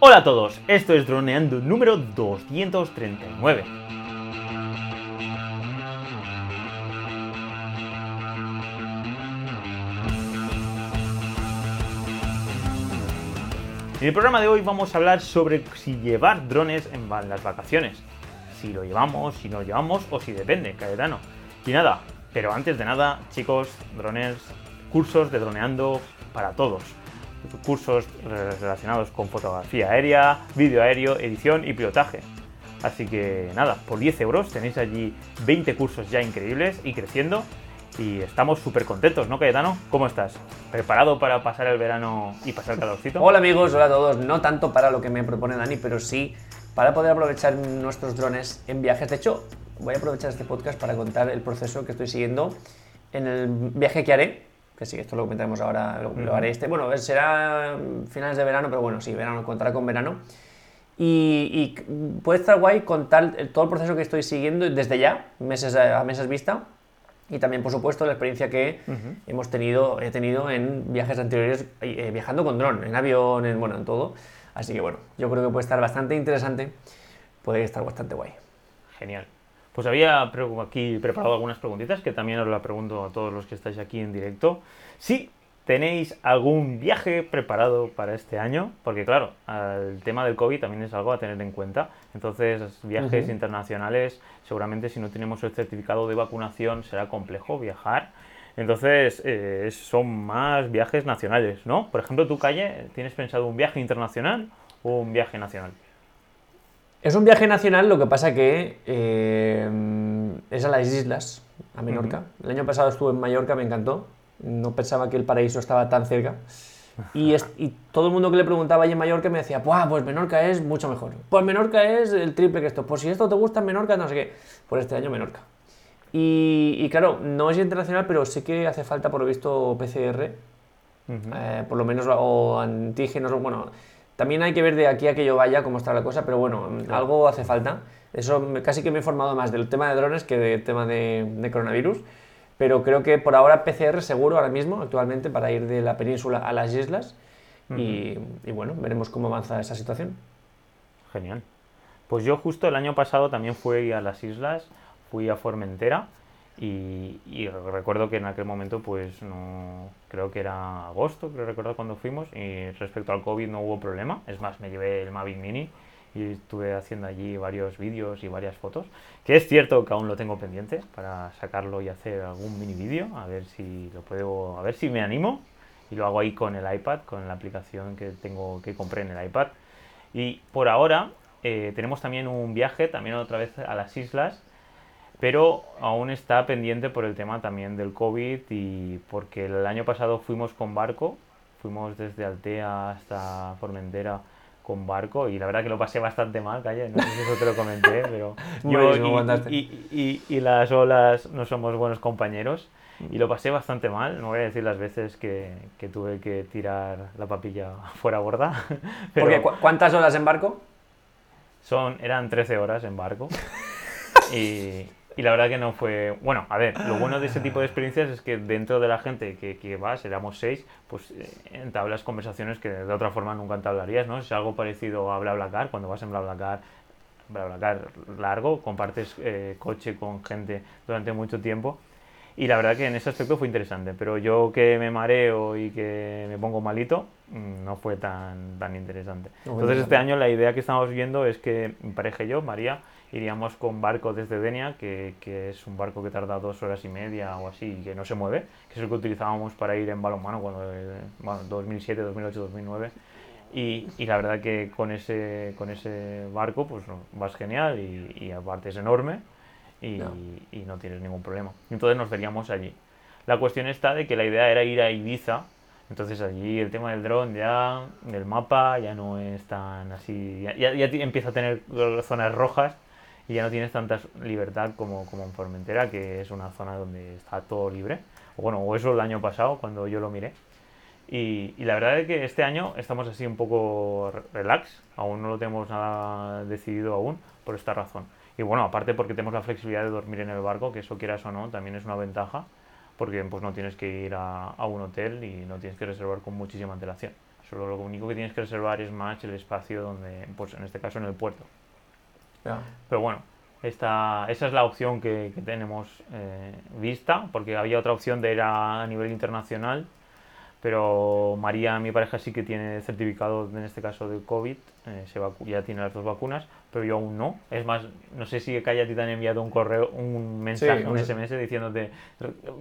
Hola a todos, esto es Droneando número 239. En el programa de hoy vamos a hablar sobre si llevar drones en las vacaciones. Si lo llevamos, si no lo llevamos o si depende, Caetano. Y nada, pero antes de nada, chicos, drones, cursos de droneando para todos cursos relacionados con fotografía aérea, vídeo aéreo, edición y pilotaje. Así que nada, por 10 euros tenéis allí 20 cursos ya increíbles y creciendo. Y estamos súper contentos, ¿no, Cayetano? ¿Cómo estás? ¿Preparado para pasar el verano y pasar calorcito? Hola amigos, hola a todos. No tanto para lo que me propone Dani, pero sí para poder aprovechar nuestros drones en viajes. De hecho, voy a aprovechar este podcast para contar el proceso que estoy siguiendo en el viaje que haré que sí, esto lo comentaremos ahora, lo, haré este. Bueno, será finales de verano, pero bueno, sí, verano, contará con verano. Y, puede estar guay contar todo el proceso que estoy siguiendo desde ya, meses a, meses vista, y también, por supuesto, la experiencia que hemos tenido, he tenido en viajes anteriores, eh, viajando con dron, en avión, en, bueno, en todo. Así que bueno, yo creo que puede estar bastante interesante, puede estar bastante guay. Genial. Pues había aquí preparado algunas preguntitas que también os la pregunto a todos los que estáis aquí en directo. Si tenéis algún viaje preparado para este año, porque claro, el tema del COVID también es algo a tener en cuenta. Entonces, viajes internacionales, seguramente si no tenemos el certificado de vacunación será complejo viajar. Entonces, eh, son más viajes nacionales, ¿no? Por ejemplo, tu calle, ¿tienes pensado un viaje internacional o un viaje nacional? Es un viaje nacional, lo que pasa que eh, es a las islas, a Menorca. El año pasado estuve en Mallorca, me encantó. No pensaba que el paraíso estaba tan cerca. Y, todo el mundo que le preguntaba allí en Mallorca me decía, pues Menorca es mucho mejor. Pues Menorca es el triple que esto. Pues si esto te gusta en Menorca, no sé qué. Por este año Menorca. Y, claro, no es internacional, pero sí que hace falta, por lo visto, PCR. Eh, por lo menos, o antígenos, bueno, también hay que ver de aquí a que yo vaya cómo está la cosa, pero bueno, algo hace falta. Eso casi que me he informado más del tema de drones que del tema de, coronavirus. Pero creo que por ahora PCR seguro ahora mismo, actualmente, para ir de la península a las islas. y, y, bueno, veremos cómo avanza esa situación. Genial. Pues yo justo el año pasado también fui a las islas, fui a Formentera y, recuerdo que en aquel momento, pues no creo que era agosto, creo recordar cuando fuimos, y respecto al COVID no hubo problema. Es más, me llevé el Mavic Mini y estuve haciendo allí varios vídeos y varias fotos. Que es cierto que aún lo tengo pendiente para sacarlo y hacer algún mini vídeo, a ver si lo puedo, a ver si me animo. Y lo hago ahí con el iPad, con la aplicación que tengo que compré en el iPad. Y por ahora eh, tenemos también un viaje, también otra vez a las islas pero aún está pendiente por el tema también del COVID y porque el año pasado fuimos con barco, fuimos desde Altea hasta Formentera con barco y la verdad que lo pasé bastante mal, calle, no sé si eso te lo comenté, pero yo y, y, las olas no somos buenos compañeros y lo pasé bastante mal, no voy a decir las veces que, que tuve que tirar la papilla fuera borda. Pero ¿Cuántas horas en barco? Son, eran 13 horas en barco y, y la verdad que no fue. Bueno, a ver, lo bueno de ese tipo de experiencias es que dentro de la gente que, que vas, éramos seis, pues eh, entablas conversaciones que de otra forma nunca entablarías, ¿no? Es algo parecido a BlaBlaCar, cuando vas en BlaBlaCar, BlaBlaCar largo, compartes eh, coche con gente durante mucho tiempo. Y la verdad que en ese aspecto fue interesante, pero yo que me mareo y que me pongo malito, mm, no fue tan, tan interesante. Entonces este año la idea que estamos viendo es que mi pareja y yo, María, iríamos con barco desde Denia, que, que, es un barco que tarda dos horas y media o así, y que no se mueve, que es el que utilizábamos para ir en balonmano cuando, bueno, 2007, 2008, 2009. Y, y, la verdad que con ese, con ese barco pues vas genial y, y aparte es enorme y no. y no tienes ningún problema. Entonces nos veríamos allí. La cuestión está de que la idea era ir a Ibiza, entonces allí el tema del dron ya, del mapa, ya no es tan así, ya, ya, ya empieza a tener zonas rojas y ya no tienes tanta libertad como, como en Formentera, que es una zona donde está todo libre. Bueno, o eso el año pasado cuando yo lo miré. Y, y, la verdad es que este año estamos así un poco relax, aún no lo tenemos nada decidido aún por esta razón. Y bueno, aparte porque tenemos la flexibilidad de dormir en el barco, que eso quieras o no, también es una ventaja, porque pues no tienes que ir a, a un hotel y no tienes que reservar con muchísima antelación. Solo lo único que tienes que reservar es más el espacio donde, pues en este caso en el puerto. Ya. Pero bueno, esta, esa es la opción que, que tenemos eh, vista, porque había otra opción de ir a, nivel internacional, pero María, mi pareja, sí que tiene certificado, en este caso de COVID, eh, se ya tiene las dos vacunas, pero yo aún no. Es más, no sé si a ti te han enviado un correo, un mensaje, un un- SMS diciéndote,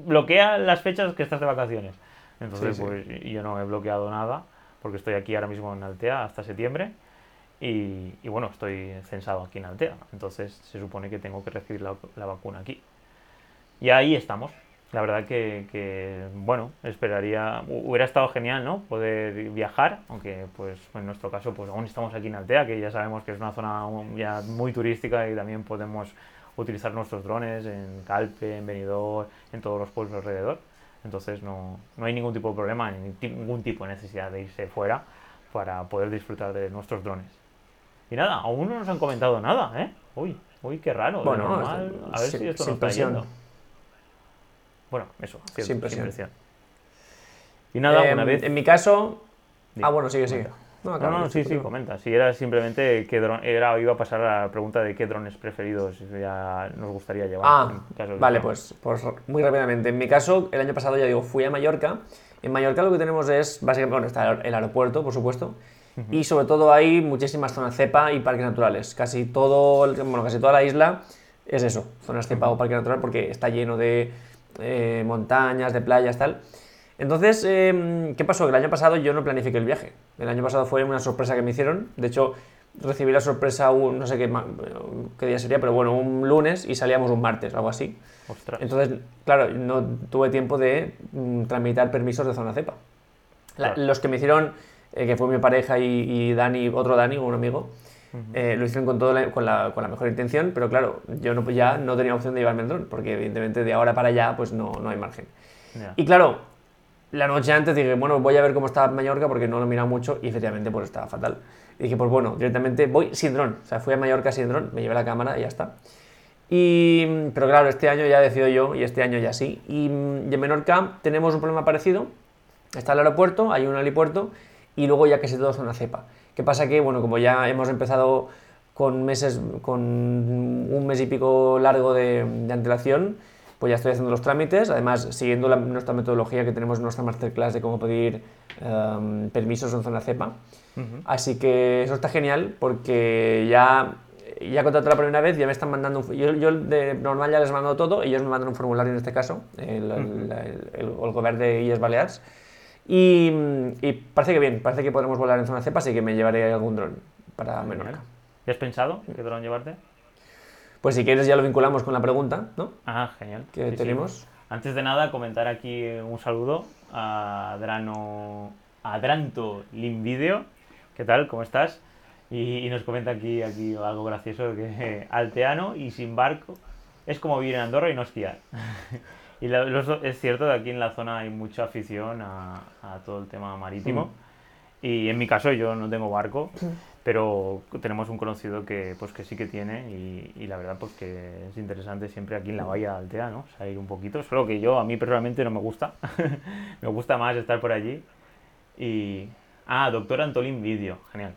bloquea las fechas que estás de vacaciones. Entonces, Sí, sí. pues yo no he bloqueado nada, porque estoy aquí ahora mismo en Altea hasta septiembre. Y, y bueno, estoy censado aquí en Altea, entonces se supone que tengo que recibir la, la vacuna aquí. Y ahí estamos. La verdad que, que, bueno, esperaría, hu- hubiera estado genial, ¿no? Poder viajar, aunque pues en nuestro caso pues aún estamos aquí en Altea, que ya sabemos que es una zona un- ya muy turística y también podemos utilizar nuestros drones en Calpe, en Benidorm, en todos los pueblos alrededor. Entonces no, no hay ningún tipo de problema, ni ningún tipo de necesidad de irse fuera para poder disfrutar de nuestros drones. Y nada, aún no nos han comentado nada, ¿eh? Uy, uy, qué raro. Bueno, normal. a ver sin- si esto nos está yendo. Bueno, eso, cierto, Sin sin presión. Y nada, Eh, una vez. En mi caso. Ah, bueno, sigue, sigue. comenta. No, No, no, no sí, sí, comenta. Si era simplemente qué dron, era, iba a pasar a la pregunta de qué drones preferidos ya nos gustaría llevar. Ah, vale, que- pues, pues muy rápidamente. En mi caso, el año pasado ya digo, fui a Mallorca. En Mallorca lo que tenemos es, básicamente, bueno, está el aeropuerto, por supuesto, y sobre todo hay muchísimas zonas cepa y parques naturales. Casi todo, bueno, casi toda la isla es eso, zonas cepa o parque natural, porque está lleno de eh, montañas, de playas, tal. Entonces, eh, ¿qué pasó? Que el año pasado yo no planifiqué el viaje. El año pasado fue una sorpresa que me hicieron. De hecho, recibí la sorpresa un, no sé qué, qué día sería, pero bueno, un lunes y salíamos un martes, algo así. Ostras. Entonces, claro, no tuve tiempo de mm, tramitar permisos de zona cepa. La- Claro. Los que me hicieron, eh, que fue mi pareja y, y Dani, otro Dani, un amigo, eh, lo hicieron con, todo la- con, la, con la mejor intención, pero claro, yo no, ya no tenía opción de llevarme el dron, porque evidentemente de ahora para allá pues no, no hay margen. Ya. Y claro, la noche antes dije, bueno, voy a ver cómo está Mallorca porque no lo he mirado mucho y efectivamente pues estaba fatal. Y dije, pues bueno, directamente voy sin dron. O sea, fui a Mallorca sin dron, me llevé la cámara y ya está. Y, pero claro, este año ya decido yo y este año ya sí. Y, mm, y en Menorca tenemos un problema parecido. Está el aeropuerto, hay un helipuerto y luego ya casi todo es una cepa. ¿Qué pasa? Que, bueno, como ya hemos empezado con meses, con un mes y pico largo de, de antelación, pues ya estoy haciendo los trámites, además siguiendo la- nuestra metodología que tenemos en nuestra masterclass de cómo pedir em, permisos en zona cepa. Ujú. Así que eso está genial porque ya, ya contraté la primera vez, ya me están mandando un... Yo, yo de normal ya les mando todo, ellos me mandan un formulario en este caso, el, el, el, el, el gobierno de Illes Balears. Y, y parece que bien, parece que podremos volar en zona cepa, así que me llevaré algún dron para Menorca. ¿Ya has pensado qué dron llevarte? Pues si quieres ya lo vinculamos con la pregunta, ¿no? Ah, genial. Que Sí, sí. tenemos. Antes de nada, comentar aquí un saludo a Adrano, a Adranto Limvideo. ¿Qué tal? ¿Cómo estás? Y, y nos comenta aquí, aquí algo gracioso que alteano y sin barco es como vivir en Andorra y no esquiar. y la- los es cierto que aquí en la zona hay mucha afición a, a todo el tema marítimo. Y en mi caso yo no tengo barco, pero tenemos un conocido que pues que sí que tiene y, y la verdad pues que es interesante siempre aquí en la bahía de Altea, ¿no? Salir un poquito, solo que yo a mí personalmente no me gusta, me gusta más estar por allí y... Ah, doctor Antolín Video, genial.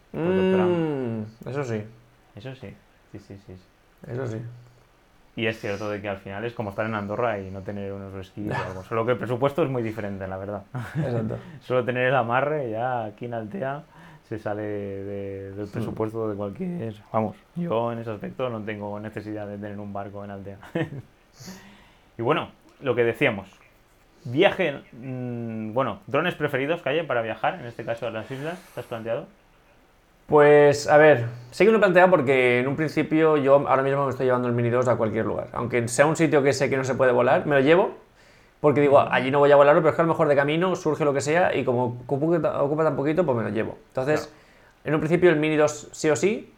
Mm, eso sí, Eso sí, sí, sí, sí. sí. eso sí. Y es cierto de que al final es como estar en Andorra y no tener unos esquís o algo, solo que el presupuesto es muy diferente, la verdad. Exacto. Solo tener el amarre ya aquí en Altea se sale de- del presupuesto de cualquier... Vamos, yo en ese aspecto no tengo necesidad de tener un barco en Altea. y bueno, lo que decíamos. Viaje... mm, bueno, drones preferidos que haya para viajar, en este caso a las islas, ¿te has planteado? Pues a ver, sí que lo he planteado porque en un principio yo ahora mismo me estoy llevando el Mini 2 a cualquier lugar. Aunque sea un sitio que sé que no se puede volar, me lo llevo porque digo, allí no voy a volarlo, pero es que a lo mejor de camino surge lo que sea y como ocupa, ocupa tan poquito, pues me lo llevo. Entonces, en un principio el Mini 2 sí o sí,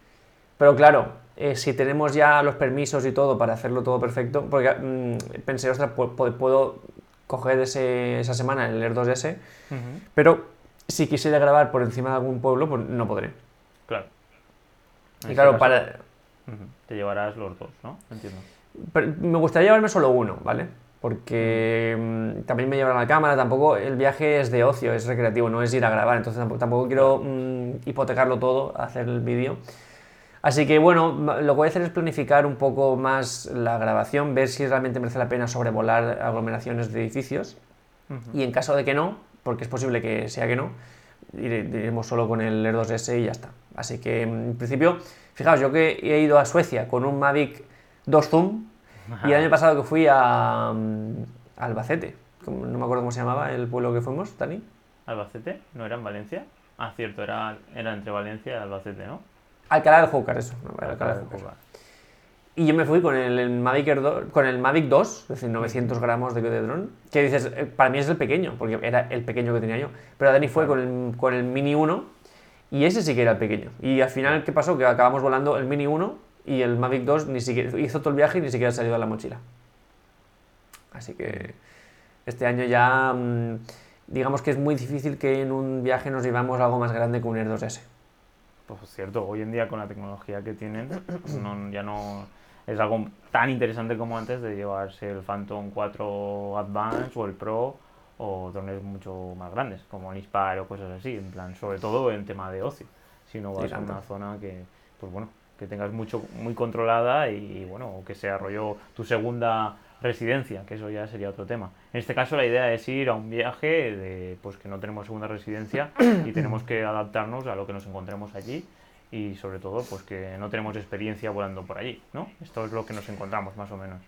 pero claro, eh, si tenemos ya los permisos y todo para hacerlo todo perfecto, porque mm, pensé, ostras, pu- pu- puedo coger ese- esa semana el Air 2S, pero si quisiera grabar por encima de algún pueblo, pues no podré. Claro. En Y este claro, caso, para, Te llevarás los dos, ¿no? Entiendo. pero me gustaría llevarme solo uno, ¿vale? porque mm, también me llevan la cámara, tampoco el viaje es de ocio, es recreativo, no es ir a grabar, entonces tampoco, tampoco quiero mm, hipotecarlo todo, hacer el vídeo. Así que bueno, lo que voy a hacer es planificar un poco más la grabación, ver si realmente merece la pena sobrevolar aglomeraciones de edificios. Y en caso de que no, porque es posible que sea que no, iremos solo con el Air 2S y ya está. Así que en principio, fijaos, yo que he ido a Suecia con un Mavic 2 Zoom y el año pasado que fui a, mm, Albacete, no me acuerdo cómo se llamaba el pueblo que fuimos, Dani. ¿Albacete? ¿No era en Valencia? Ah, cierto, era, era entre Valencia y Albacete, ¿no? Alcalá del Júcar, eso. Alcalá del Júcar. Y yo me fui con el, Mavic, 2, con el Mavic 2, es decir, 900 gramos de, de dron, que dices, eh, para mí es el pequeño, porque era el pequeño que tenía yo. Pero Dani fue con el, con el Mini 1 y ese sí que era el pequeño. Y al final, ¿qué pasó? Que acabamos volando el Mini 1 y el Mavic 2 ni siquiera hizo todo el viaje y ni siquiera salió de la mochila. Así que este año ya, mm, digamos que es muy difícil que en un viaje nos llevamos algo más grande que un Air 2S. Pues cierto, hoy en día con la tecnología que tienen, ya no es algo tan interesante como antes de llevarse el Phantom 4 Advance o el Pro o drones mucho más grandes, como el o cosas así, en plan, sobre todo en tema de ocio. Si no vas a una zona que, pues bueno, que tengas mucho, muy controlada y, bueno, que sea rollo tu segunda residencia, que eso ya sería otro tema. En este caso la idea es ir a un viaje de pues que no tenemos segunda residencia y tenemos que adaptarnos a lo que nos encontremos allí y sobre todo pues que no tenemos experiencia volando por allí, ¿no? Esto es lo que nos encontramos más o menos.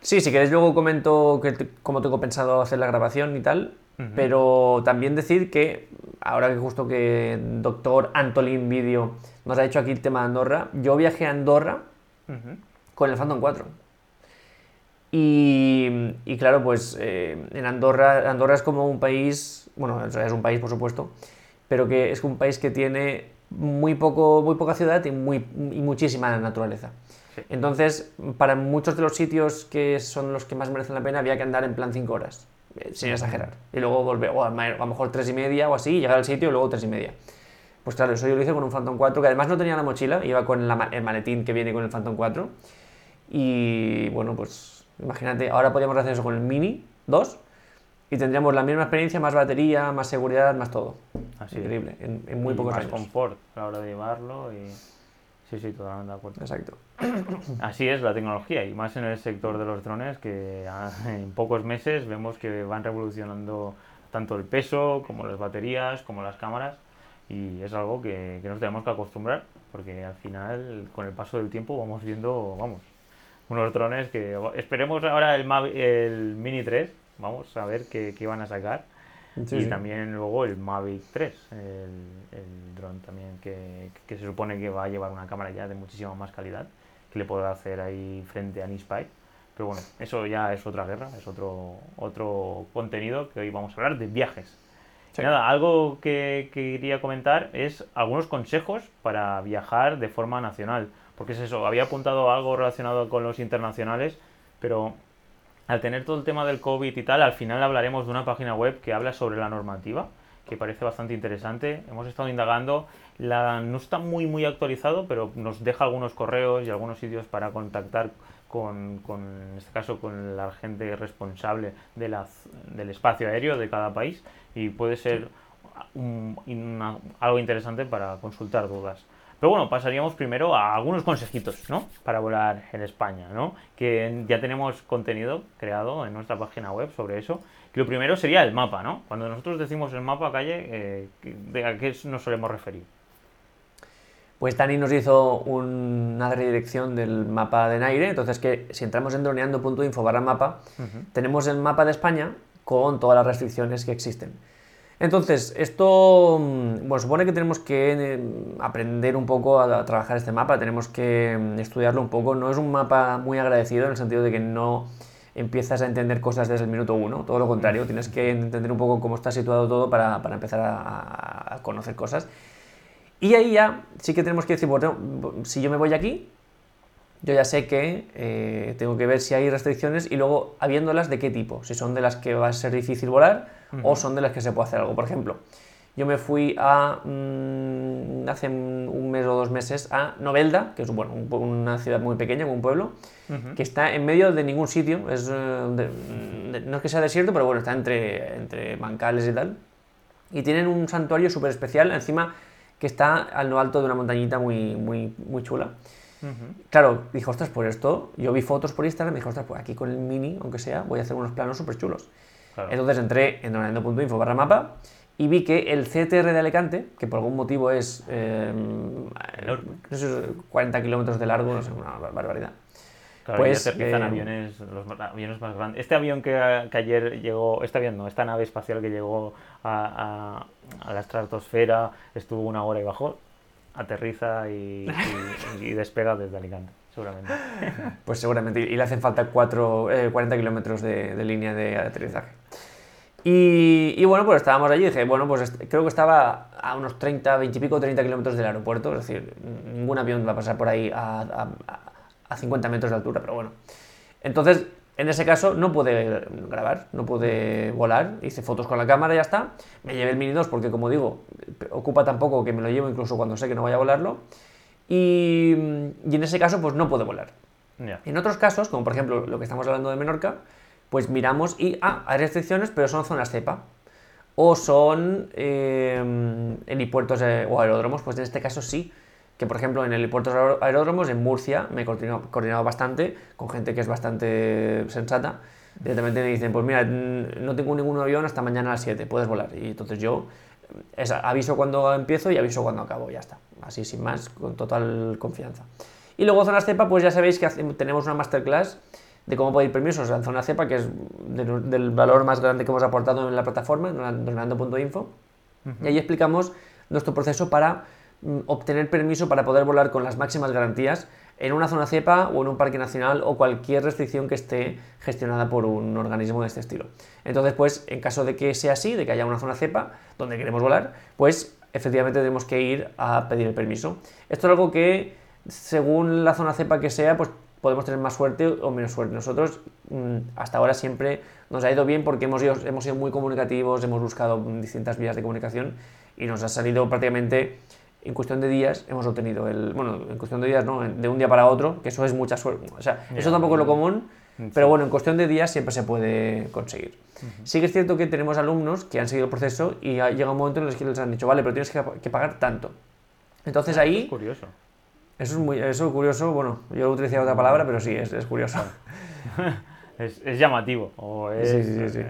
Sí, si queréis luego comento que, cómo tengo pensado hacer la grabación y tal, pero también decir que ahora que justo que doctor Antolín Video nos ha hecho aquí el tema de Andorra, yo viajé a Andorra con el Phantom 4. Y, y claro, pues eh, en Andorra, Andorra es como un país, bueno, es un país por supuesto, pero que es un país que tiene muy, poco, muy poca ciudad y, muy, y muchísima naturaleza. Entonces, para muchos de los sitios que son los que más merecen la pena, había que andar en plan 5 horas, eh, sin exagerar. Y luego volver, o a lo mejor 3 y media o así, llegar al sitio y luego 3 y media. Pues claro, eso yo lo hice con un Phantom 4, que además no tenía la mochila, iba con el maletín que viene con el Phantom 4. Y bueno, pues imagínate, ahora podríamos hacer eso con el Mini 2 y tendríamos la misma experiencia, más batería, más seguridad, más todo. Así Increíble, en, muy pocos más confort a la hora de llevarlo y... Sí, sí, totalmente de acuerdo. Exacto. Así es la tecnología y más en el sector de los drones que en pocos meses vemos que van revolucionando tanto el peso como las baterías, como las cámaras y es algo que, que nos tenemos que acostumbrar porque al final con el paso del tiempo vamos viendo, vamos, unos drones que esperemos ahora el, el Mini 3 Vamos a ver qué, qué van a sacar. y también luego el Mavic 3, el, el dron también que, que, se supone que va a llevar una cámara ya de muchísima más calidad, que le podrá hacer ahí frente a Nispy. Pero bueno, eso ya es otra guerra, es otro, otro contenido que hoy vamos a hablar de viajes. Nada, algo que, que, quería comentar es algunos consejos para viajar de forma nacional. Porque es eso, había apuntado algo relacionado con los internacionales, pero al tener todo el tema del COVID y tal, al final hablaremos de una página web que habla sobre la normativa, que parece bastante interesante. Hemos estado indagando, la, no está muy muy actualizado, pero nos deja algunos correos y algunos sitios para contactar con, en este caso, con la gente responsable de la, del espacio aéreo de cada país y puede ser algo interesante para consultar dudas. Pero bueno, pasaríamos primero a algunos consejitos, ¿no? Para volar en España, ¿no? Que ya tenemos contenido creado en nuestra página web sobre eso. Que lo primero sería el mapa, ¿no? Cuando nosotros decimos el mapa calle, eh, ¿de a qué nos solemos referir? Pues Dani nos hizo una redirección del mapa de Naire, entonces que si entramos en droneando.info barra mapa, tenemos el mapa de España con todas las restricciones que existen. Entonces, esto, mm, bueno, supone que tenemos que eh, aprender un poco a, trabajar este mapa, tenemos que mm, estudiarlo un poco. No es un mapa muy agradecido en el sentido de que no empiezas a entender cosas desde el minuto uno, todo lo contrario, tienes que entender un poco cómo está situado todo para, empezar a, conocer cosas. Y ahí ya sí que tenemos que decir, bueno, si yo me voy aquí, yo ya sé que eh, tengo que ver si hay restricciones y luego habiéndolas de qué tipo, si son de las que va a ser difícil volar o son de las que se puede hacer algo. Por ejemplo, yo me fui a, mm, hace un mes o dos meses a Novelda, que es bueno, una ciudad muy pequeña, un pueblo, que está en medio de ningún sitio. Es, eh, no es que sea desierto, pero bueno, está entre, entre bancales y tal. Y tienen un santuario súper especial, encima que está al lo alto de una montañita muy, muy, muy chula. Claro, dijo, ostras, por esto, yo vi fotos por Instagram, me dijo, ostras, pues aquí con el mini, aunque sea, voy a hacer unos planos súper chulos. Entonces entré en donando.info barra mapa y vi que el CTR de Alicante, que por algún motivo es eh, 40 kilómetros de largo, no sé, una barbaridad. Claro, pues aterrizan eh, aviones, los aviones más grandes. Este avión que, ayer llegó, este avión no, esta nave espacial que llegó a, la estratosfera, estuvo una hora y bajó, aterriza y, despega desde Alicante, seguramente. Pues seguramente, y le hacen falta 4, 40 eh, kilómetros de, línea de aterrizaje. Y, bueno, pues estábamos allí dije, bueno, pues creo que estaba a unos 30, 20 y pico, 30 kilómetros del aeropuerto, es decir, ningún avión va a pasar por ahí a, a, 50 metros de altura, pero bueno. Entonces, en ese caso no pude grabar, no pude volar, hice fotos con la cámara y ya está. Me llevé el Mini 2 porque, como digo, ocupa tan poco que me lo llevo incluso cuando sé que no vaya a volarlo. Y, y en ese caso, pues no pude volar. En otros casos, como por ejemplo lo que estamos hablando de Menorca, pues miramos y, ah, hay restricciones, pero son zonas cepa. O son eh, helipuertos eh, o aeródromos, pues en este caso sí. Que por ejemplo en helipuertos aeródromos en Murcia me he coordinado, bastante con gente que es bastante sensata. Directamente me dicen, pues mira, no tengo ningún avión hasta mañana a las 7, puedes volar. Y entonces yo aviso cuando empiezo y aviso cuando acabo, ya está. Así sin más, con total confianza. Y luego zonas cepa, pues ya sabéis que tenemos una masterclass de cómo pedir permisos en zona cepa, que es del valor más grande que hemos aportado en la plataforma, donando.info. Y ahí explicamos nuestro proceso para obtener permiso para poder volar con las máximas garantías en una zona cepa o en un parque nacional o cualquier restricción que esté gestionada por un organismo de este estilo. Entonces, pues, en caso de que sea así, de que haya una zona cepa donde queremos volar, pues efectivamente tenemos que ir a pedir el permiso. Esto es algo que, según la zona cepa que sea, pues podemos tener más suerte o menos suerte. Nosotros mm, hasta ahora siempre nos ha ido bien porque hemos, hemos sido muy comunicativos, hemos buscado distintas vías de comunicación y nos ha salido prácticamente en cuestión de días hemos obtenido el, bueno, en cuestión de días no, de un día para otro, que eso es mucha suerte. O sea, eso tampoco es lo común, pero bueno, en cuestión de días siempre se puede conseguir. Sí que es cierto que tenemos alumnos que han seguido el proceso y ha llegado un momento en el que les han dicho, vale, pero tienes que, pagar tanto. Entonces ah, ahí... Es curioso. Eso es, muy, eso curioso, bueno, yo utilicé otra palabra, pero sí, es, es curioso. es, es, llamativo, o es, sí, sí, sí,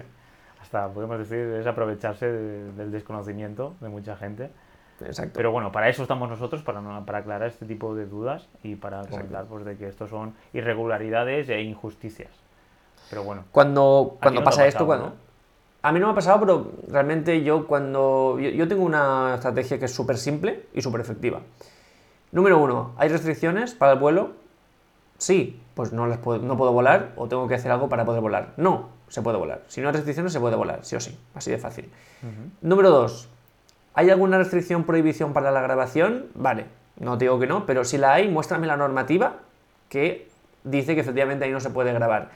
hasta podemos decir, es aprovecharse del desconocimiento de mucha gente. Exacto. Pero bueno, para eso estamos nosotros, para, para aclarar este tipo de dudas y para comentar pues, de que estos son irregularidades e injusticias. Pero bueno. Cuando, cuando pasa esto, cuando... A mí no me ha pasado, pero realmente yo cuando... Yo, yo tengo una estrategia que es súper simple y súper efectiva. Número uno, ¿hay restricciones para el vuelo? Sí, pues no, las puedo, no puedo volar o tengo que hacer algo para poder volar. No, se puede volar. Si no hay restricciones, se puede volar, sí o sí, así de fácil. Número dos, ¿hay alguna restricción, prohibición para la grabación? Vale, no digo que no, pero si la hay, muéstrame la normativa que dice que efectivamente ahí no se puede grabar.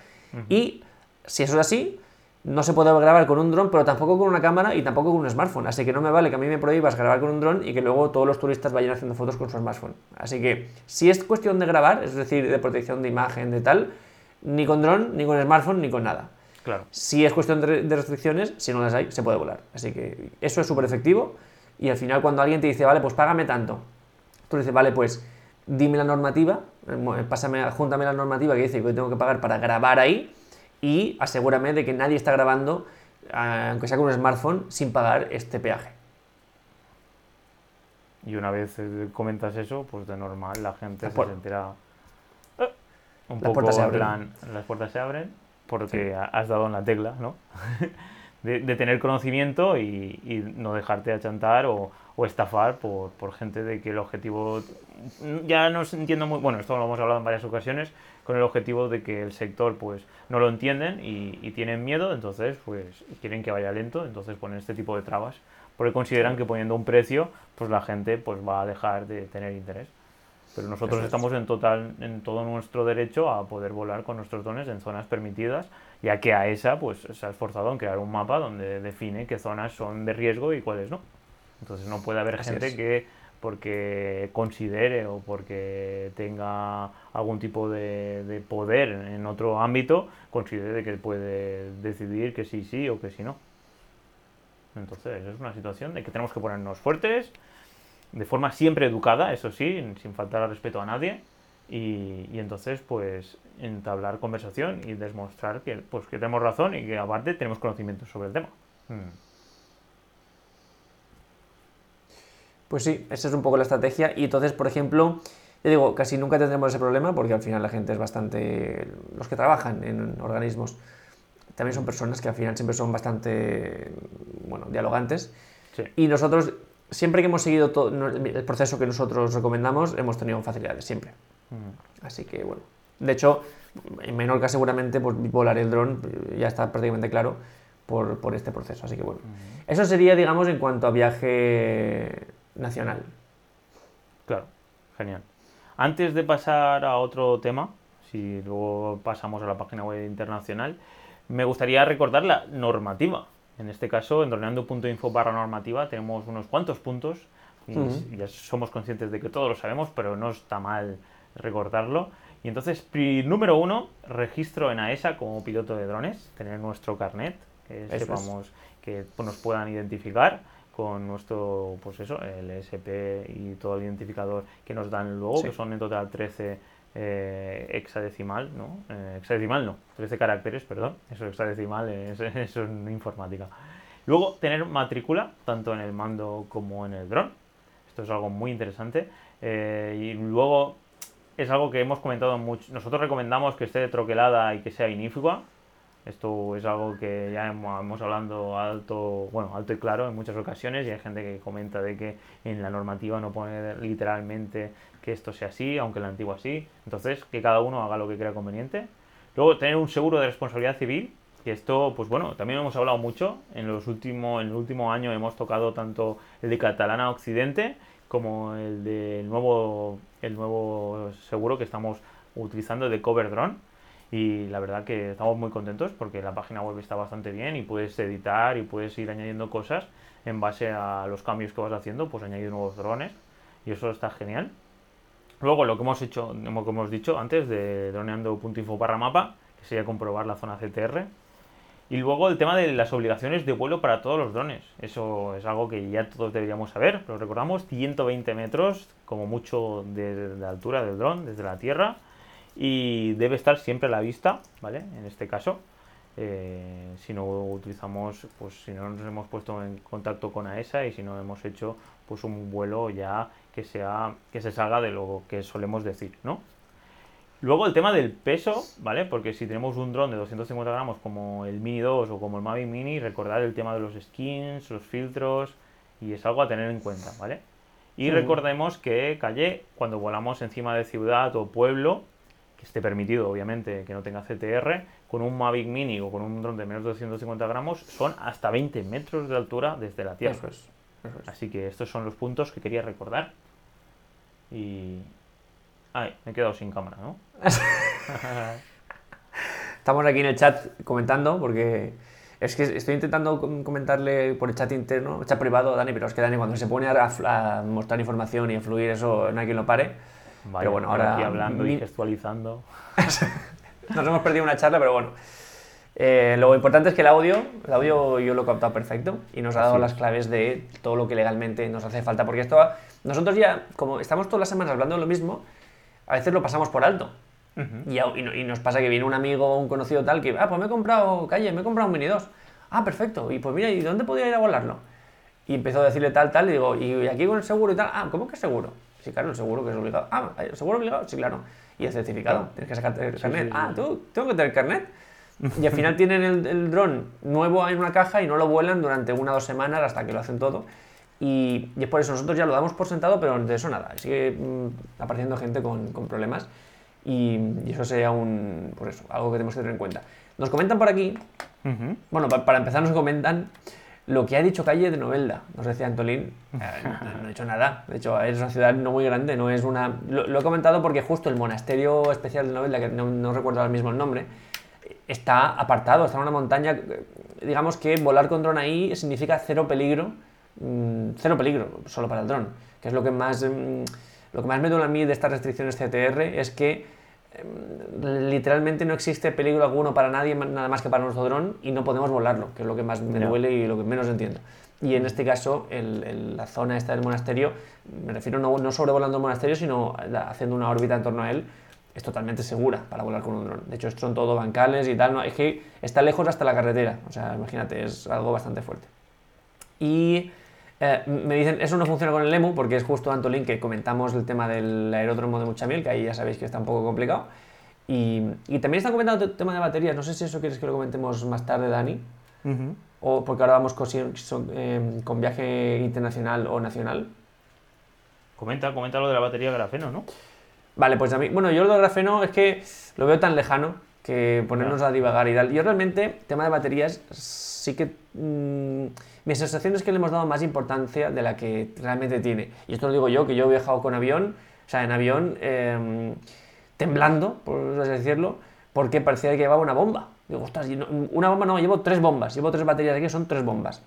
Y si eso es así, no se puede grabar con un dron, pero tampoco con una cámara y tampoco con un smartphone. Así que no me vale que a mí me prohíbas grabar con un dron y que luego todos los turistas vayan haciendo fotos con su smartphone. Así que si es cuestión de grabar, es decir, de protección de imagen, de tal, ni con dron, ni con smartphone, ni con nada. Claro. Si es cuestión de, restricciones, si no las hay, se puede volar. Así que eso es súper efectivo. Y al final, cuando alguien te dice, vale, pues págame tanto, tú dices, vale, pues dime la normativa, eh, pásame, júntame la normativa que dice que tengo que pagar para grabar ahí y asegúrame de que nadie está grabando, eh, aunque sea con un smartphone, sin pagar este peaje. Y una vez eh, comentas eso, pues de normal la gente se sentirá eh, un las poco puertas se abren. las puertas se abren porque has dado en la tecla, ¿no? de, tener conocimiento y, y, no dejarte achantar o, o estafar por, por, gente de que el objetivo ya no entiendo muy bueno esto lo hemos hablado en varias ocasiones con el objetivo de que el sector pues no lo entienden y, tienen miedo, entonces pues quieren que vaya lento, entonces ponen este tipo de trabas, porque consideran que poniendo un precio pues la gente pues va a dejar de tener interés. Pero nosotros estamos en total en todo nuestro derecho a poder volar con nuestros drones en zonas permitidas, ya que a esa pues se ha esforzado en crear un mapa donde define qué zonas son de riesgo y cuáles no. Entonces no puede haber gente que porque considere o porque tenga algún tipo de, poder en otro ámbito, considere que puede decidir que sí, sí o que sí no. Entonces es una situación de que tenemos que ponernos fuertes, de forma siempre educada, eso sí, sin faltar al respeto a nadie, y, entonces pues entablar conversación y demostrar que, pues, que tenemos razón y que aparte tenemos conocimiento sobre el tema. Hmm. Pues sí, esa es un poco la estrategia. Y entonces, por ejemplo, yo digo, casi nunca tendremos ese problema porque al final la gente es bastante... Los que trabajan en organismos también son personas que al final siempre son bastante, bueno, dialogantes. Y nosotros, siempre que hemos seguido todo el proceso que nosotros recomendamos, hemos tenido facilidades, siempre. Mm. Así que, bueno. De hecho, en Menorca seguramente pues, volar el dron ya está prácticamente claro por, por este proceso. Así que, bueno. Eso sería, digamos, en cuanto a viaje nacional. Claro, genial. Antes de pasar a otro tema, si luego pasamos a la página web internacional, me gustaría recordar la normativa. En este caso, en droneando.info barra normativa tenemos unos cuantos puntos y ya somos conscientes de que todos lo sabemos, pero no está mal recordarlo. Y entonces, número uno, registro en AESA como piloto de drones, tener nuestro carnet, que sepamos que nos puedan identificar con nuestro, pues eso, el SP y todo el identificador que nos dan luego, que son en total 13 eh, hexadecimal, ¿no? Eh, hexadecimal no, 13 caracteres, perdón, eso hexadecimal, es, eso es informática. Luego, tener matrícula, tanto en el mando como en el dron. Esto es algo muy interesante. Eh, y luego, es algo que hemos comentado mucho. Nosotros recomendamos que esté troquelada y que sea inífuga, esto es algo que ya hemos, hablando alto, bueno, alto y claro en muchas ocasiones y hay gente que comenta de que en la normativa no pone literalmente que esto sea así, aunque la antigua sí. Entonces, que cada uno haga lo que crea conveniente. Luego, tener un seguro de responsabilidad civil, que esto, pues bueno, también hemos hablado mucho. En, los últimos, en el último año hemos tocado tanto el de Catalana Occidente como el del nuevo, el nuevo seguro que estamos utilizando de Cover Drone y la verdad que estamos muy contentos porque la página web está bastante bien y puedes editar y puedes ir añadiendo cosas en base a los cambios que vas haciendo, pues añadir nuevos drones y eso está genial. Luego lo que hemos hecho, como hemos dicho antes de droneando.info barra mapa, que sería comprobar la zona CTR. Y luego el tema de las obligaciones de vuelo para todos los drones. Eso es algo que ya todos deberíamos saber, pero recordamos 120 metros como mucho de, altura del dron desde la tierra y debe estar siempre a la vista, ¿vale? En este caso, eh, si no utilizamos, pues si no nos hemos puesto en contacto con AESA y si no hemos hecho pues un vuelo ya que sea que se salga de lo que solemos decir, ¿no? Luego el tema del peso, ¿vale? Porque si tenemos un dron de 250 gramos como el Mini 2 o como el Mavic Mini, recordar el tema de los skins, los filtros y es algo a tener en cuenta, ¿vale? Y recordemos que calle, cuando volamos encima de ciudad o pueblo, que esté permitido, obviamente, que no tenga CTR, con un Mavic Mini o con un dron de menos de 250 gramos, son hasta 20 metros de altura desde la Tierra. Así que estos son los puntos que quería recordar. Y... Ay, me he quedado sin cámara, ¿no? Estamos aquí en el chat comentando porque es que estoy intentando comentarle por el chat interno, el chat privado a Dani, pero es que Dani cuando se pone a, a mostrar información y a fluir, eso no hay quien lo pare. pero bueno, ahora... Aquí hablando y gestualizando. Nos hemos perdido una charla, pero bueno. Eh, lo importante es que el audio, el audio yo lo he captado perfecto y nos ha dado las claves de todo lo que legalmente nos hace falta. Porque esto, nosotros ya, como estamos todas las semanas hablando de lo mismo, a veces lo pasamos por alto. y, y, nos pasa que viene un amigo o un conocido tal que, ah, pues me he comprado, calle, me he comprado un Mini 2. Ah, perfecto. Y pues mira, ¿y dónde podría ir a volarlo? Y empezó a decirle tal, tal, y digo, ¿y aquí con el seguro y tal? Ah, ¿cómo que seguro? Sí, claro, el seguro que es obligado. Ah, ¿el seguro obligado? Sí, claro. Y el certificado. Tienes que sacar el carnet. ah, ¿tú? ¿Tengo que tener carnet? Y al final tienen el, el dron nuevo en una caja y no lo vuelan durante una o dos semanas hasta que lo hacen todo. Y, y, es por eso nosotros ya lo damos por sentado, pero de eso nada. Sigue mm, apareciendo gente con, con problemas y, y, eso sería un, por eso, algo que tenemos que tener en cuenta. Nos comentan por aquí, bueno, para empezar nos comentan lo que ha dicho Calle de Novelda, nos decía Antolín, eh, no, he dicho nada. De hecho, es una ciudad no muy grande, no es una... Lo, he comentado porque justo el monasterio especial de Novelda, que no, no recuerdo ahora mismo el nombre, está apartado, está en una montaña. Digamos que volar con dron ahí significa cero peligro mm, cero peligro solo para el dron, que es lo que más, mm, lo que más me duele a mí de estas restricciones CTR es que em, literalmente no existe peligro alguno para nadie, nada más que para nuestro dron y no podemos volarlo, que es lo que más me duele y lo que menos entiendo. Y en este caso, el- el- la zona esta del monasterio, me refiero no, no sobrevolando el monasterio, sino la- haciendo una órbita en torno a él, es totalmente segura para volar con un dron. De hecho, son todo bancales y tal, no, es que está lejos hasta la carretera, o sea, imagínate, es algo bastante fuerte. Y eh, me dicen, eso no funciona con el EMU, porque es justo Antolín que comentamos el tema del aeródromo de Muchamiel, que ahí ya sabéis que está un poco complicado. Y, y también está comentando el tema de baterías, no sé si eso quieres que lo comentemos más tarde, Dani, o porque ahora vamos con, son- eh, con viaje internacional o nacional. Comenta, comenta lo de la batería de grafeno, ¿no? Vale, pues a mí, bueno, yo lo del grafeno es que lo veo tan lejano que ponernos Ya. a divagar y tal. Yo realmente, tema de baterías, sí que. mm, mi sensación es que le hemos dado más importancia de la que realmente tiene. Y esto lo digo yo, que yo he viajado con avión, o sea, en avión, eh, temblando, por así decirlo, porque parecía que llevaba una bomba. Digo, ostras, una bomba no, llevo tres bombas, llevo tres baterías aquí, son tres bombas.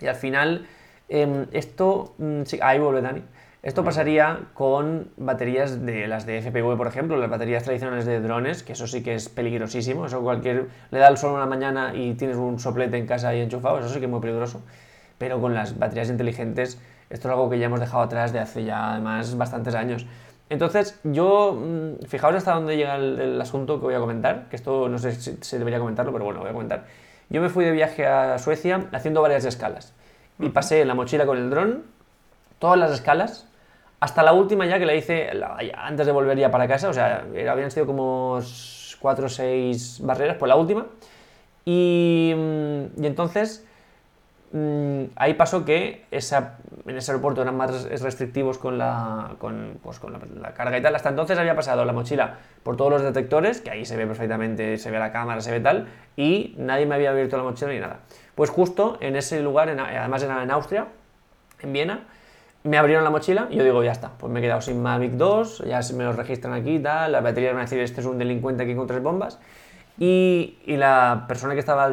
Y al final, em, esto. mm, sí, ahí vuelve Dani. Esto pasaría con baterías de las de FPV, por ejemplo, las baterías tradicionales de drones, que eso sí que es peligrosísimo. Eso cualquier. Le da el sol una mañana y tienes un soplete en casa ahí enchufado, eso sí que es muy peligroso. Pero con las baterías inteligentes, esto es algo que ya hemos dejado atrás de hace ya además bastantes años. Entonces, yo, mm, fijaos hasta dónde llega el, el asunto que voy a comentar, que esto no sé si, si debería comentarlo, pero bueno, voy a comentar. Yo me fui de viaje a Suecia haciendo varias escalas y pasé la mochila con el dron, todas las escalas, hasta la última ya que la hice antes de volver ya para casa, o sea, habían sido como 4 o 6 barreras, pues la última. Y, mm, entonces mm, ahí pasó que en ese aeropuerto eran más res- restrictivos con, la, con, pues, con la, carga y tal. Hasta entonces había pasado la mochila por todos los detectores, que ahí se ve perfectamente, se ve la cámara, se ve tal, y nadie me había abierto la mochila ni nada. Pues justo en ese lugar, además era en Austria, en Viena, me abrieron la mochila y yo digo, ya está, pues me he quedado sin Mavic 2, ya se me lo registran aquí y tal, las baterías van a decir, este es un delincuente aquí con tres bombas. Y, y la persona que estaba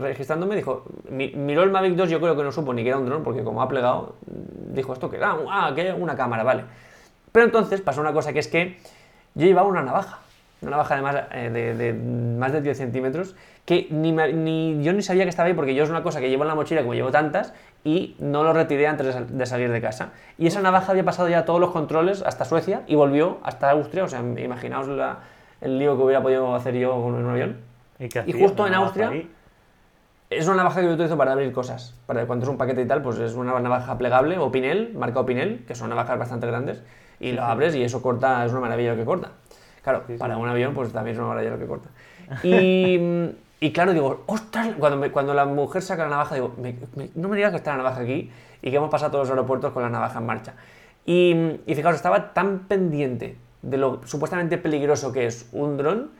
registrándome dijo, mi- miró el Mavic 2, yo creo que no supo ni que era un dron, porque como ha plegado, dijo esto que era, ah, que una cámara, vale. Pero entonces pasó una cosa que es que yo llevaba una navaja, una navaja de más, eh, de, de más de 10 centímetros, que ni, yo ni sabía que estaba ahí, porque yo es una cosa que llevo en la mochila, como llevo tantas, y no lo retiré antes de, sal- de salir de casa. Y esa navaja había pasado ya todos los controles hasta Suecia y volvió hasta Austria, o sea, imaginaos la- el lío que hubiera podido hacer yo con un avión. ¿Y, justo en Austria- ahí. Es una navaja que yo utilizo para abrir cosas. Para cuando es un paquete y tal, pues es una navaja plegable o Pinel, marca Pinel, que son navajas bastante grandes, y lo abres y eso corta, es una maravilla lo que corta. Claro, Sí, sí. para un avión, pues también es una maravilla lo que corta. Y, y claro, digo, ostras, cuando, me- cuando la mujer saca la navaja, digo, me- me- no me digas que está la navaja aquí y que hemos pasado todos los aeropuertos con la navaja en marcha. Y, y fijaos, estaba tan pendiente de lo supuestamente peligroso que es un dron,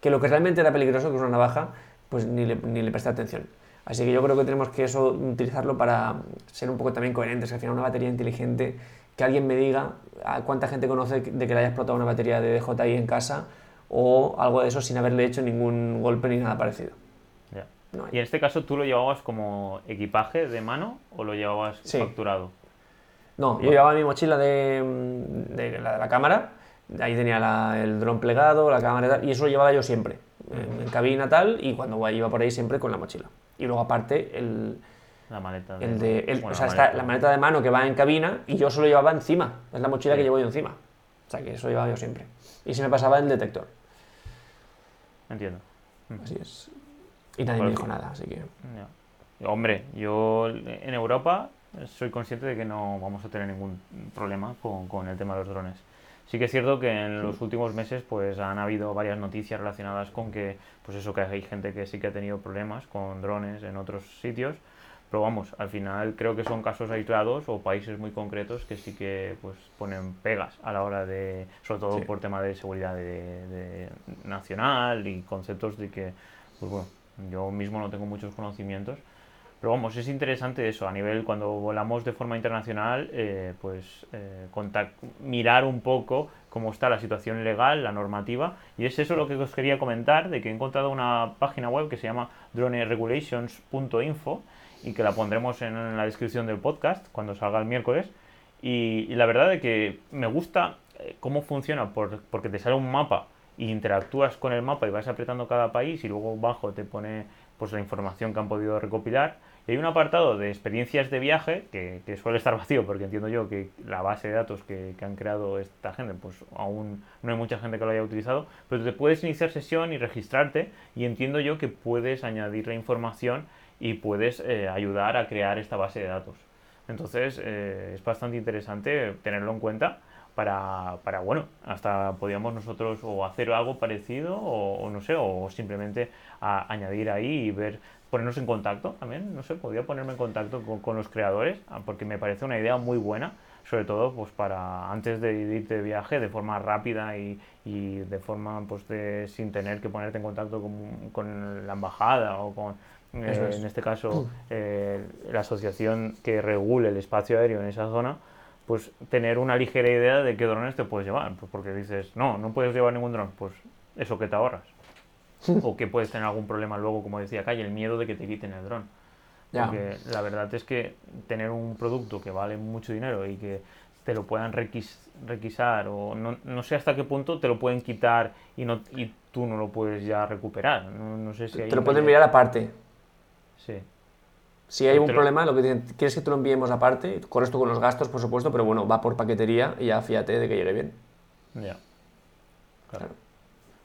que lo que realmente era peligroso, que es una navaja, pues ni le, ni le presté atención. Así que yo creo que tenemos que eso utilizarlo para ser un poco también coherentes, que al final una batería inteligente, que alguien me diga a cuánta gente conoce de que le haya explotado una batería de DJI en casa o algo de eso sin haberle hecho ningún golpe ni nada parecido. No. Y en este caso, ¿tú lo llevabas como equipaje de mano o lo llevabas Sí. facturado? No, yo llevaba mi mochila de, de la, de la cámara, ahí tenía la- el dron plegado, la cámara y tal, y eso lo llevaba yo siempre, en, en cabina tal, y cuando iba por ahí siempre con la mochila. Y luego aparte el, La maleta. el de, el- bueno, o sea, la está maleta. la maleta de mano que va en cabina y yo solo llevaba encima, es la mochila Sí. que llevo yo encima. O sea que eso llevaba yo siempre. Y se me pasaba el detector, Entiendo. así es. Y nadie me dijo nada, así que... Hombre, yo en Europa soy consciente de que no vamos a tener ningún problema con, con el tema de los drones. Sí que es cierto que en los últimos meses pues han habido varias noticias relacionadas con que pues eso que hay gente que sí que ha tenido problemas con drones en otros sitios, pero vamos, al final creo que son casos aislados o países muy concretos que sí que pues ponen pegas a la hora de, sobre todo Sí. por tema de seguridad de, de nacional y conceptos de que pues bueno, yo mismo no tengo muchos conocimientos, pero vamos, es interesante eso, a nivel cuando volamos de forma internacional, eh, pues eh, contac- mirar un poco cómo está la situación legal, la normativa, y es eso lo que os quería comentar, de que he encontrado una página web que se llama droneregulations.info y que la pondremos en la descripción del podcast cuando salga el miércoles. Y, la verdad es que me gusta eh, cómo funciona porque te sale un mapa y interactúas con el mapa y vas apretando cada país y luego bajo te pone pues la información que han podido recopilar. Y hay un apartado de experiencias de viaje que, suele estar vacío porque entiendo yo que la base de datos que, han creado esta gente, pues aún no hay mucha gente que lo haya utilizado, pero te puedes iniciar sesión y registrarte y entiendo yo que puedes añadir la información y puedes eh, ayudar a crear esta base de datos. Entonces eh, es bastante interesante tenerlo en cuenta para, para, bueno, hasta podíamos nosotros o hacer algo parecido o, no sé, o simplemente añadir ahí y ver, ponernos en contacto también, no sé, podría ponerme en contacto con, los creadores ah, porque me parece una idea muy buena, sobre todo pues para antes de irte de viaje de forma rápida y, y de forma pues de, sin tener que ponerte en contacto con, con la embajada o con eh, en este caso eh, la asociación que regule el espacio aéreo en esa zona pues tener una ligera idea de qué drones te puedes llevar. Pues porque dices, no, no puedes llevar ningún dron, pues eso que te ahorras. o que puedes tener algún problema luego, como decía Calle, el miedo de que te quiten el dron. Porque la verdad es que tener un producto que vale mucho dinero y que te lo puedan requisar o no, no, sé hasta qué punto te lo pueden quitar y, no, y tú no lo puedes ya recuperar. No, sé si te lo pueden mirar aparte. Sí. Si hay un problema, lo que quieres que te lo enviemos aparte, corres tú con los gastos, por supuesto, pero bueno, va por paquetería y ya fíjate de que llegue bien. Ya. Claro.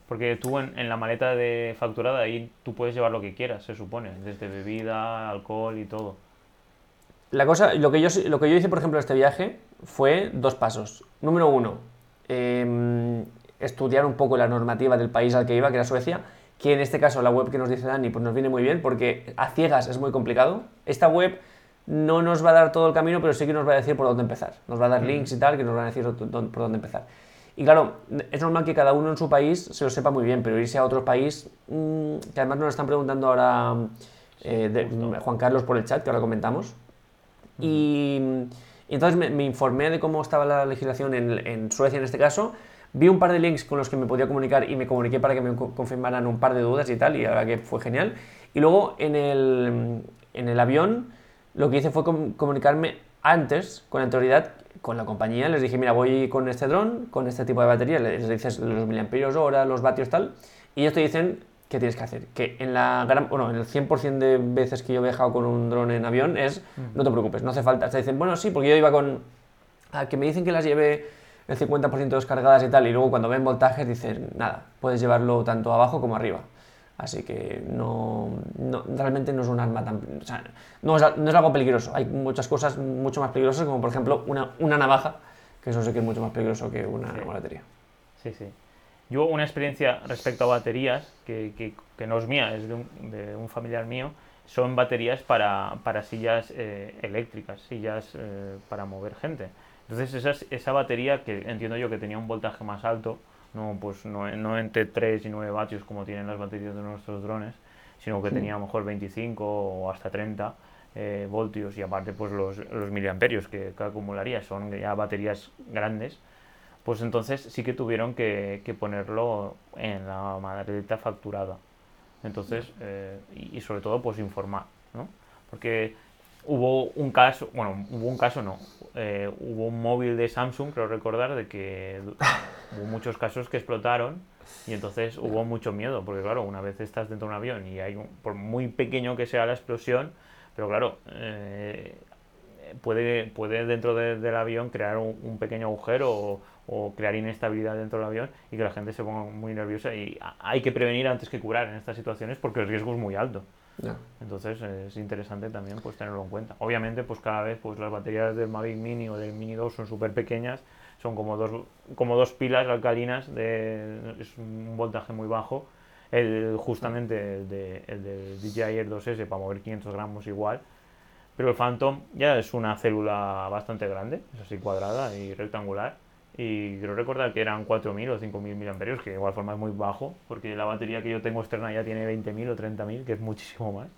Porque tú en, la maleta de facturada ahí tú puedes llevar lo que quieras, se supone, desde bebida, alcohol y todo. La cosa, lo que yo, lo que yo hice, por ejemplo, en este viaje fue dos pasos. Número uno, em, estudiar un poco la normativa del país al que iba, que era Suecia que en este caso la web que nos dice Dani pues nos viene muy bien porque a ciegas es muy complicado. Esta web no nos va a dar todo el camino, pero sí que nos va a decir por dónde empezar. Nos va a dar links y tal que nos van a decir por dónde empezar. Y claro, es normal que cada uno en su país se lo sepa muy bien, pero irse a otro país, mm, que además nos están preguntando ahora eh, Juan Carlos por el chat, que ahora comentamos. Y, entonces me, informé de cómo estaba la legislación en, en Suecia en este caso, Vi un par de links con los que me podía comunicar y me comuniqué para que me confirmaran un par de dudas y tal, y la verdad que fue genial. Y luego en el, en el avión lo que hice fue comunicarme antes con la autoridad, con la compañía, les dije, mira, voy con este dron, con este tipo de batería, les dices los miliamperios hora, los vatios tal, y ellos te dicen qué tienes que hacer. Que en la gran, bueno, en el 100% de veces que yo he viajado con un dron en avión es, no te preocupes, no hace falta. Te dicen, bueno, sí, porque yo iba con, a que me dicen que las lleve el 50% descargadas y tal, y luego cuando ven voltajes dicen, nada, puedes llevarlo tanto abajo como arriba. Así que no, realmente no es un arma tan... O sea, no, es, no, es, algo peligroso. Hay muchas cosas mucho más peligrosas, como por ejemplo una, una navaja, que eso sé que es mucho más peligroso que una, batería. Sí, sí. Yo una experiencia respecto a baterías, que, que, que no es mía, es de un, de un familiar mío, son baterías para, para sillas eh, eléctricas, sillas eh, para mover gente. Entonces esa, esa batería que entiendo yo que tenía un voltaje más alto, no, pues no, no entre 3 y 9 vatios como tienen las baterías de nuestros drones, sino que tenía a lo mejor 25 o hasta 30 eh, voltios y aparte pues los, los miliamperios que, acumularía son ya baterías grandes, pues entonces sí que tuvieron que, que ponerlo en la maleta facturada. Entonces, eh, y, y, sobre todo pues informar, ¿no? Porque hubo un caso, bueno, hubo un caso no, eh, hubo un móvil de Samsung, creo recordar, de que hubo muchos casos que explotaron y entonces hubo mucho miedo, porque claro, una vez estás dentro de un avión y hay, un, por muy pequeño que sea la explosión, pero claro, eh, puede, puede dentro del avión crear un, pequeño agujero o, o, crear inestabilidad dentro del avión y que la gente se ponga muy nerviosa y hay que prevenir antes que curar en estas situaciones porque el riesgo es muy alto. Entonces es interesante también pues tenerlo en cuenta. Obviamente pues cada vez pues las baterías del Mavic Mini o del Mini 2 son súper pequeñas, son como dos, como dos pilas alcalinas, de, es un voltaje muy bajo. El, justamente el, de, el del DJI Air 2S para mover 500 gramos igual. Pero el Phantom ya es una célula bastante grande, es así cuadrada y rectangular y creo recordar que eran 4.000 o 5.000 miliamperios, que de igual forma es muy bajo, porque la batería que yo tengo externa ya tiene 20.000 o 30.000, que es muchísimo más.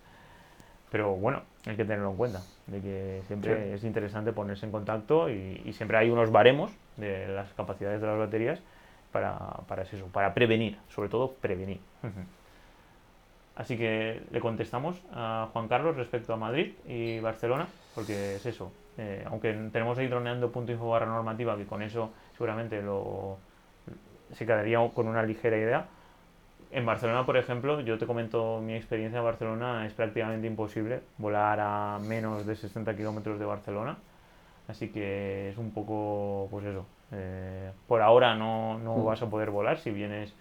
Pero bueno, hay que tenerlo en cuenta, de que siempre es interesante ponerse en contacto y, siempre hay unos baremos de las capacidades de las baterías para, para eso, para prevenir, sobre todo prevenir. Así que le contestamos a Juan Carlos respecto a Madrid y Barcelona, porque es eso. Eh, aunque tenemos ahí droneando.info barra normativa, que con eso seguramente lo, se quedaría con una ligera idea. En Barcelona, por ejemplo, yo te comento mi experiencia en Barcelona, es prácticamente imposible volar a menos de 60 kilómetros de Barcelona. Así que es un poco, pues eso. eh, por ahora no, no Mm. vas a poder volar si vienes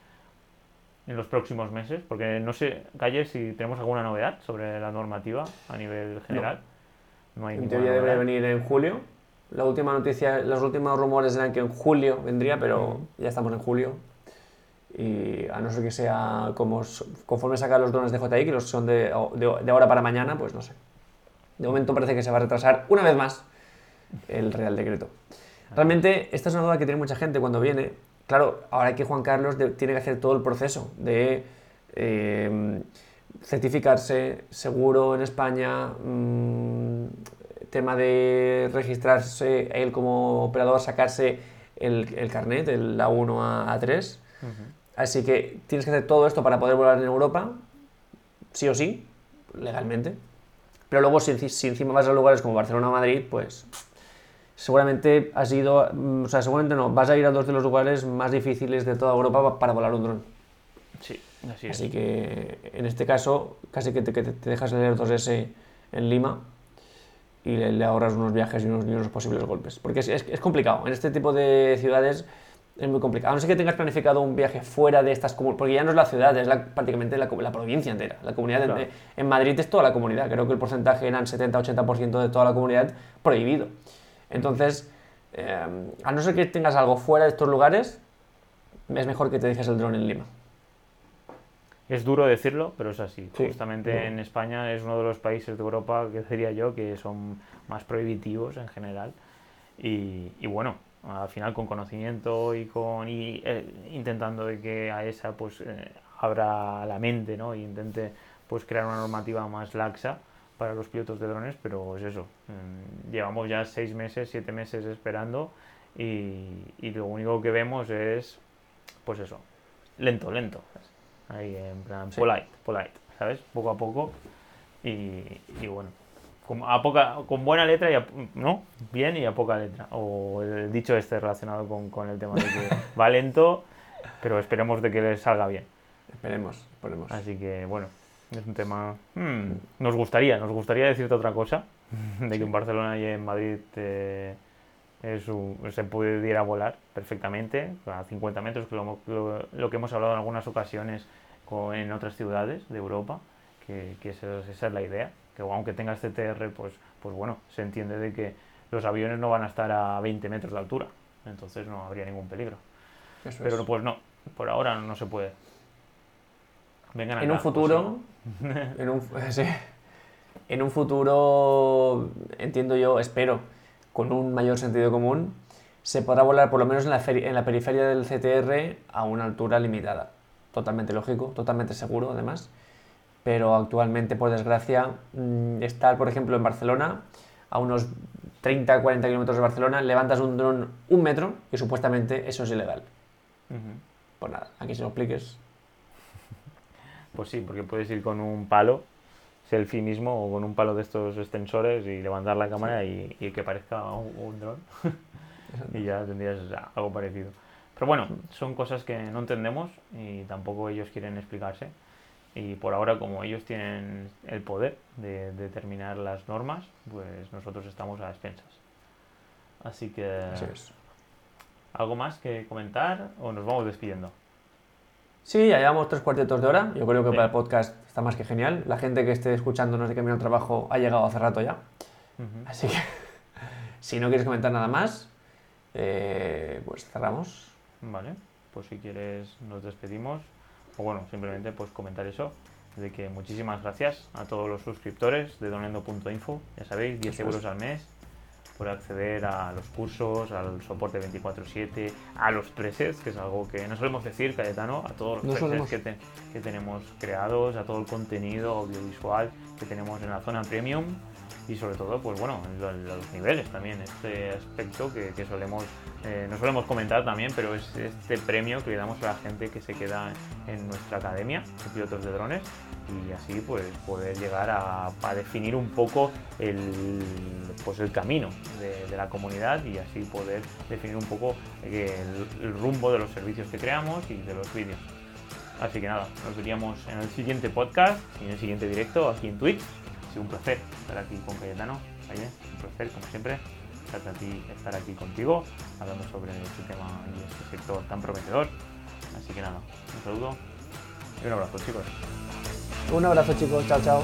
en los próximos meses, porque no sé, Calle, si tenemos alguna novedad sobre la normativa a nivel general. No, hay En teoría debería venir en julio. La última noticia, los últimos rumores eran que en julio vendría, pero ya estamos en julio. Y a no ser que sea como conforme sacan los drones de JI, que los son de, de, de ahora para mañana, pues no sé. De momento parece que se va a retrasar una vez más el Real Decreto. Realmente, esta es una duda que tiene mucha gente cuando viene. Claro, ahora que Juan Carlos de- tiene que hacer todo el proceso de eh, certificarse seguro en España, mm, tema de registrarse él como operador, sacarse el, el carnet, el A1 a A3. Ujú. Así que tienes que hacer todo esto para poder volar en Europa, sí o sí, legalmente. Pero luego, si, si encima vas a lugares como Barcelona o Madrid, pues seguramente has ido, mm, o sea, seguramente no, vas a ir a dos de los lugares más difíciles de toda Europa pa- para volar un dron. Sí, así es. Así que en este caso, casi que te, que te- dejas el Air 2S en Lima y le, le ahorras unos viajes y unos, y unos posibles golpes. Porque es, es- es complicado. En este tipo de ciudades es muy complicado. A no ser que tengas planificado un viaje fuera de estas comunidades, porque ya no es la ciudad, es la- prácticamente la, provincia entera. La comunidad Claro. de- en Madrid es toda la comunidad. Creo que el porcentaje eran 70-80% de toda la comunidad prohibido. Entonces, eh, a no ser que tengas algo fuera de estos lugares, es mejor que te dejes el dron en Lima. Es duro decirlo, pero es así. Sí, Justamente duro. en España es uno de los países de Europa que diría yo que son más prohibitivos en general. Y, y bueno, al final con conocimiento y con y, eh, intentando de que a esa pues eh, abra la mente, ¿no? E intente pues crear una normativa más laxa para los pilotos de drones, pero es eso. mm, Llevamos ya seis meses, siete meses esperando y, y lo único que vemos es pues eso, lento, lento. Ahí en plan Sí. polite, polite, ¿sabes? Poco a poco. Y, y bueno, con, a poca, con buena letra y a, ¿no? Bien y a poca letra. O el dicho este relacionado con, con el tema de que va lento, pero esperemos de que le salga bien. Esperemos, esperemos. Así que bueno, es un tema. hmm, nos gustaría, nos gustaría decirte otra cosa, de que en Barcelona y en Madrid eh, es un- se pudiera volar perfectamente a 50 metros, que lo, lo- lo que hemos hablado en algunas ocasiones con- en otras ciudades de Europa, que, que esa, es- esa es la idea, que aunque tengas CTR, pues, pues bueno, se entiende de que los aviones no van a estar a 20 metros de altura, entonces no habría ningún peligro. Eso Pero es. pues no, por ahora no se puede. Vengan en un acá, pues, futuro, en un, sí. en un futuro, entiendo yo, espero, con un mayor sentido común, se podrá volar por lo menos en la, en la periferia del CTR a una altura limitada. Totalmente lógico, totalmente seguro además. Pero actualmente, por desgracia, mm, estar, por ejemplo, en Barcelona, a unos 30-40 kilómetros de Barcelona, levantas un dron un metro y supuestamente eso es ilegal. Ujú. Pues nada, aquí se lo expliques. Pues sí, porque puedes ir con un palo, selfie mismo, o con un palo de estos extensores y levantar la cámara y, y que parezca un, un dron. y ya tendrías algo parecido. Pero bueno, son cosas que no entendemos y tampoco ellos quieren explicarse. Y por ahora, como ellos tienen el poder de determinar las normas, pues nosotros estamos a expensas. Así que, Así es. ¿algo más que comentar o nos vamos despidiendo? Sí, ya llevamos tres cuartetos de hora. Yo creo que Sí. para el podcast está más que genial. La gente que esté escuchándonos de camino al trabajo ha llegado hace rato ya. Así que, si no quieres comentar nada más, eh, pues cerramos. Vale, pues si quieres nos despedimos. O bueno, simplemente pues comentar eso. De que muchísimas gracias a todos los suscriptores de donendo.info. Ya sabéis, 10 Eso es. euros al mes por acceder a los cursos, al soporte 24/7, a los presets, que es algo que no solemos decir, Cayetano, a todos los No presets solemos. que, te- que tenemos creados, a todo el contenido audiovisual que tenemos en la zona premium y sobre todo, pues bueno, los niveles también, este aspecto que, solemos, eh, no solemos comentar también, pero es este premio que le damos a la gente que se queda en nuestra academia de pilotos de drones y así pues poder llegar a, definir un poco el, pues el camino de, la comunidad y así poder definir un poco el, el rumbo de los servicios que creamos y de los vídeos. Así que nada, nos veríamos en el siguiente podcast y en el siguiente directo aquí en Twitch. Sido un placer estar aquí con Cayetano. un placer, como siempre, estar aquí contigo, hablando sobre este tema y este sector tan prometedor. Así que nada, un saludo y un abrazo, chicos. Un abrazo, chicos. Chao, chao.